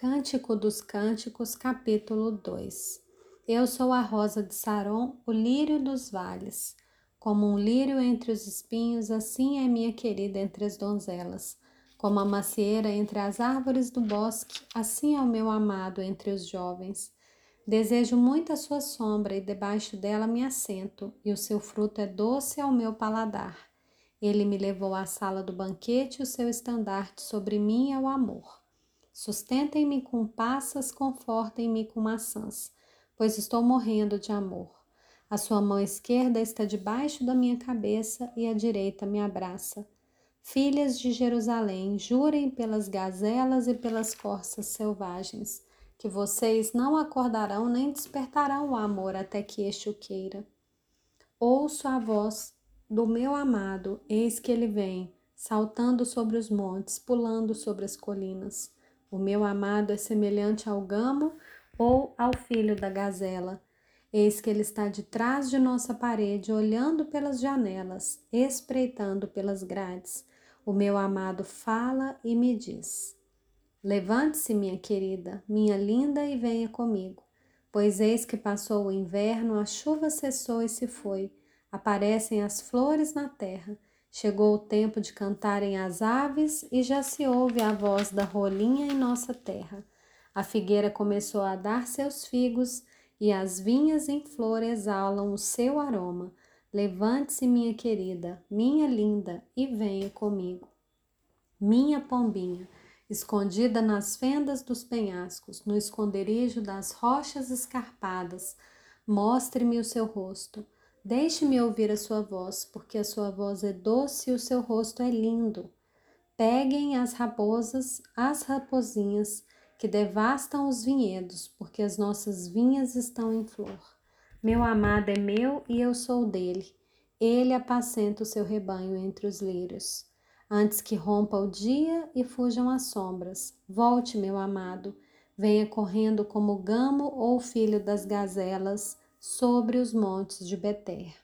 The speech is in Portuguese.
Cântico dos Cânticos, capítulo 2 Eu sou a rosa de Saron, o lírio dos vales. Como um lírio entre os espinhos, assim é minha querida entre as donzelas. Como a macieira entre as árvores do bosque, assim é o meu amado entre os jovens. Desejo muito a sua sombra e debaixo dela me assento, e o seu fruto é doce ao meu paladar. Ele me levou à sala do banquete, o seu estandarte sobre mim é o amor. Sustentem-me com passas, confortem-me com maçãs, pois estou morrendo de amor. A sua mão esquerda está debaixo da minha cabeça e a direita me abraça. Filhas de Jerusalém, jurem pelas gazelas e pelas corças selvagens, que vocês não acordarão nem despertarão o amor até que este o queira. Ouço a voz do meu amado, eis que ele vem, saltando sobre os montes, pulando sobre as colinas. O meu amado é semelhante ao gamo ou ao filho da gazela. Eis que ele está de trás de nossa parede, olhando pelas janelas, espreitando pelas grades. O meu amado fala e me diz: Levante-se, minha querida, minha linda, e venha comigo. Pois eis que passou o inverno, a chuva cessou e se foi, aparecem as flores na terra Chegou o tempo de cantarem as aves e já se ouve a voz da rolinha em nossa terra. A figueira começou a dar seus figos e as vinhas em flor exalam o seu aroma. Levante-se, minha querida, minha linda, e venha comigo. Minha pombinha, escondida nas fendas dos penhascos, no esconderijo das rochas escarpadas, mostre-me o seu rosto. Deixe-me ouvir a sua voz, porque a sua voz é doce e o seu rosto é lindo. Peguem as raposas, as raposinhas que devastam os vinhedos, porque as nossas vinhas estão em flor. Meu amado é meu e eu sou dele. Ele apacenta o seu rebanho entre os lírios. Antes que rompa o dia e fujam as sombras, volte, meu amado, venha correndo como o gamo ou filho das gazelas sobre os montes de Beter.